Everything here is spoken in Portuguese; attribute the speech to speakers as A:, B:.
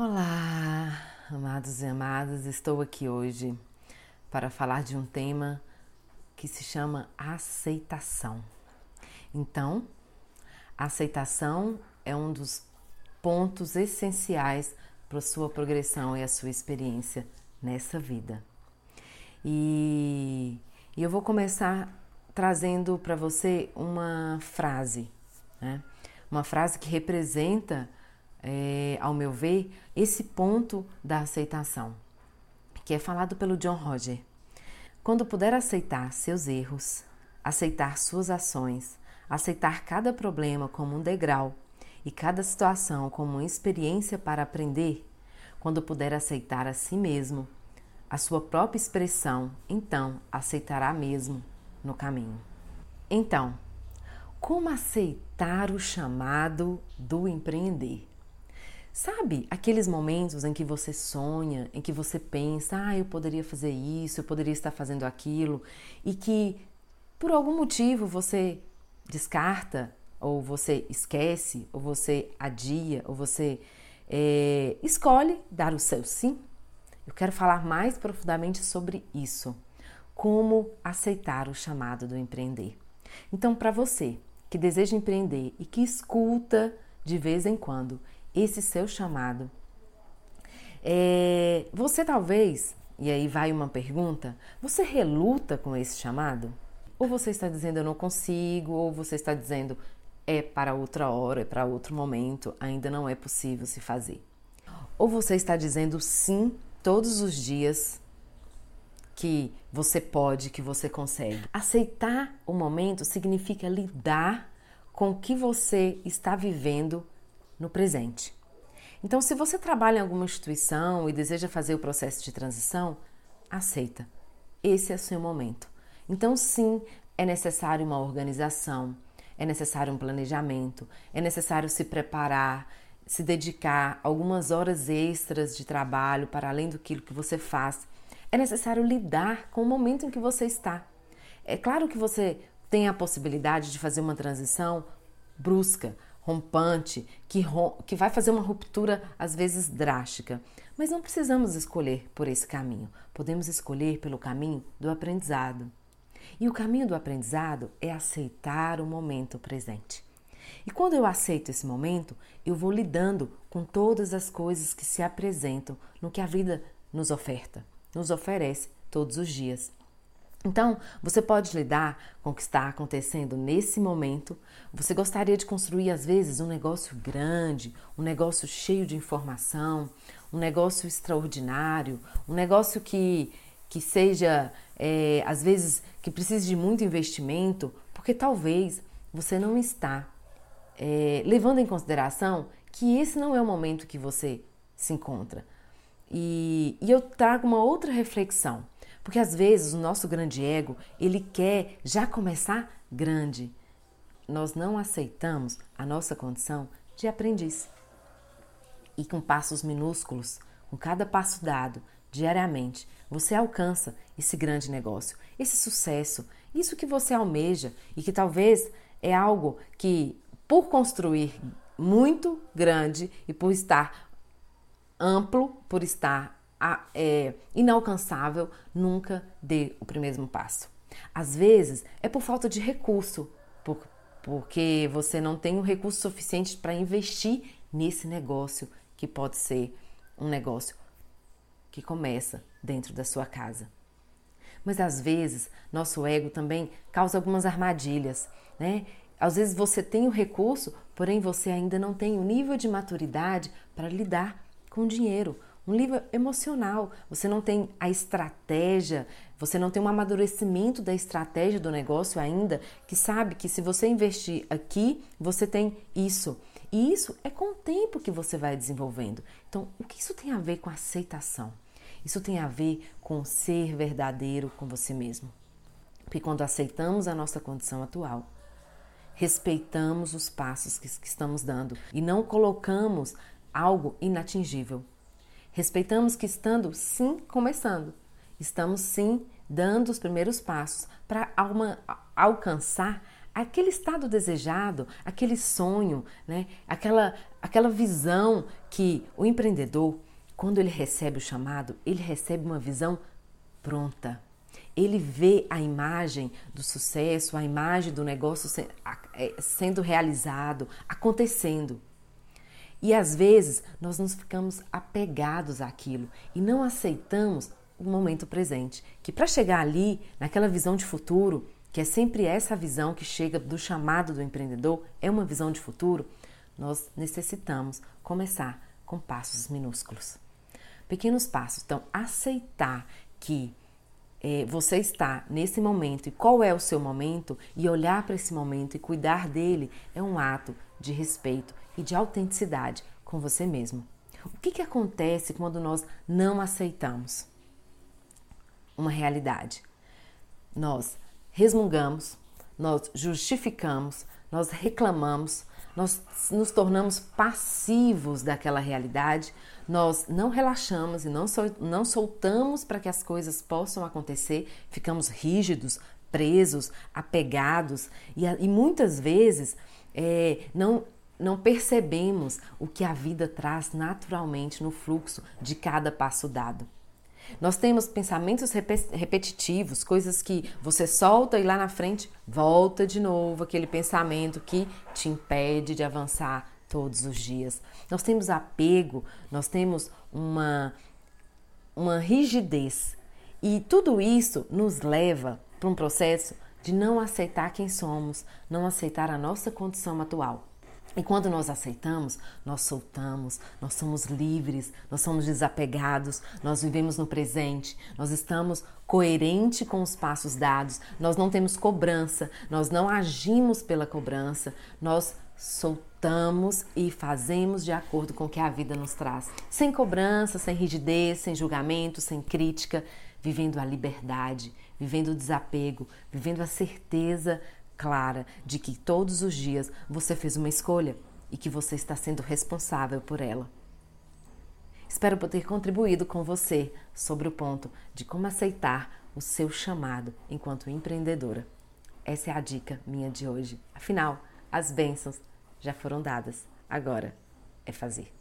A: Olá, amados e amadas, estou aqui hoje para falar de um tema que se chama aceitação. Então, aceitação é um dos pontos essenciais para a sua progressão e a sua experiência nessa vida. E, e eu vou começar trazendo para você uma frase, né? uma frase que representa é, ao meu ver, esse ponto da aceitação, que é falado pelo John Roger. Quando puder aceitar seus erros, aceitar suas ações, aceitar cada problema como um degrau e cada situação como uma experiência para aprender, quando puder aceitar a si mesmo, a sua própria expressão, então aceitará mesmo no caminho. Então, como aceitar o chamado do empreender? Sabe aqueles momentos em que você sonha, em que você pensa, ah, eu poderia fazer isso, eu poderia estar fazendo aquilo, e que por algum motivo você descarta, ou você esquece, ou você adia, ou você é, escolhe dar o seu sim? Eu quero falar mais profundamente sobre isso. Como aceitar o chamado do empreender. Então, para você que deseja empreender e que escuta de vez em quando esse seu chamado. É, você talvez, e aí vai uma pergunta, você reluta com esse chamado? Ou você está dizendo eu não consigo, ou você está dizendo é para outra hora, é para outro momento, ainda não é possível se fazer. Ou você está dizendo sim todos os dias que você pode, que você consegue. Aceitar o momento significa lidar com o que você está vivendo no presente. Então, se você trabalha em alguma instituição e deseja fazer o processo de transição, aceita. Esse é o seu momento. Então, sim, é necessário uma organização, é necessário um planejamento, é necessário se preparar, se dedicar algumas horas extras de trabalho para além do que você faz. É necessário lidar com o momento em que você está. É claro que você tem a possibilidade de fazer uma transição brusca, rompante, que, que vai fazer uma ruptura às vezes drástica. Mas não precisamos escolher por esse caminho, podemos escolher pelo caminho do aprendizado. E o caminho do aprendizado é aceitar o momento presente. E quando eu aceito esse momento, eu vou lidando com todas as coisas que se apresentam no que a vida nos oferta, nos oferece todos os dias. Então, você pode lidar com o que está acontecendo nesse momento. Você gostaria de construir, às vezes, um negócio grande, um negócio cheio de informação, um negócio extraordinário, um negócio que, que seja, é, às vezes, que precise de muito investimento, porque talvez você não está é, levando em consideração que esse não é o momento que você se encontra. E, e eu trago uma outra reflexão. Porque às vezes o nosso grande ego, ele quer já começar grande. Nós não aceitamos a nossa condição de aprendiz. E com passos minúsculos, com cada passo dado diariamente, você alcança esse grande negócio, esse sucesso, isso que você almeja e que talvez é algo que, por construir muito grande e por estar amplo, por estar é, inalcançável, nunca dê o primeiro passo. Às vezes é por falta de recurso, por, porque você não tem o recurso suficiente para investir nesse negócio que pode ser um negócio que começa dentro da sua casa. Mas às vezes nosso ego também causa algumas armadilhas, né? Às vezes você tem o recurso, porém você ainda não tem o nível de maturidade para lidar com o dinheiro, um livro emocional. Você não tem a estratégia, você não tem um amadurecimento da estratégia do negócio ainda, que sabe que se você investir aqui, você tem isso. E isso é com o tempo que você vai desenvolvendo. Então, o que isso tem a ver com aceitação? Isso tem a ver com ser verdadeiro com você mesmo. Porque quando aceitamos a nossa condição atual, respeitamos os passos que, que estamos dando e não colocamos algo inatingível Respeitamos que estando sim começando, estamos sim dando os primeiros passos para alcançar aquele estado desejado, aquele sonho, né? aquela, aquela visão que o empreendedor, quando ele recebe o chamado, ele recebe uma visão pronta. Ele vê a imagem do sucesso, a imagem do negócio é, sendo realizado, acontecendo. E às vezes nós nos ficamos apegados àquilo e não aceitamos o momento presente. Que para chegar ali, naquela visão de futuro, que é sempre essa visão que chega do chamado do empreendedor, é uma visão de futuro, nós necessitamos começar com passos minúsculos. Pequenos passos. Então, aceitar que é, você está nesse momento e qual é o seu momento e olhar para esse momento e cuidar dele é um ato de respeito e de autenticidade com você mesmo. O que, que acontece quando nós não aceitamos uma realidade? Nós resmungamos, nós justificamos, nós reclamamos, nós nos tornamos passivos daquela realidade, nós não relaxamos e não, sol, não soltamos para que as coisas possam acontecer, ficamos rígidos, presos, apegados. E, e muitas vezes é, não, não percebemos o que a vida traz naturalmente no fluxo de cada passo dado. Nós temos pensamentos repetitivos, coisas que você solta e lá na frente volta de novo aquele pensamento que te impede de avançar todos os dias. Nós temos apego, nós temos uma, uma rigidez. E tudo isso nos leva para um processo de não aceitar quem somos, não aceitar a nossa condição atual. E quando nós aceitamos, nós soltamos, nós somos livres, nós somos desapegados, nós vivemos no presente, nós estamos coerente com os passos dados, nós não temos cobrança, nós não agimos pela cobrança, nós soltamos e fazemos de acordo com o que a vida nos traz, sem cobrança, sem rigidez, sem julgamento, sem crítica, vivendo a liberdade, vivendo o desapego, vivendo a certeza clara de que todos os dias você fez uma escolha e que você está sendo responsável por ela. Espero poder contribuído com você sobre o ponto de como aceitar o seu chamado enquanto empreendedora. Essa é a dica minha de hoje. Afinal, as bênçãos já foram dadas. Agora é fazer.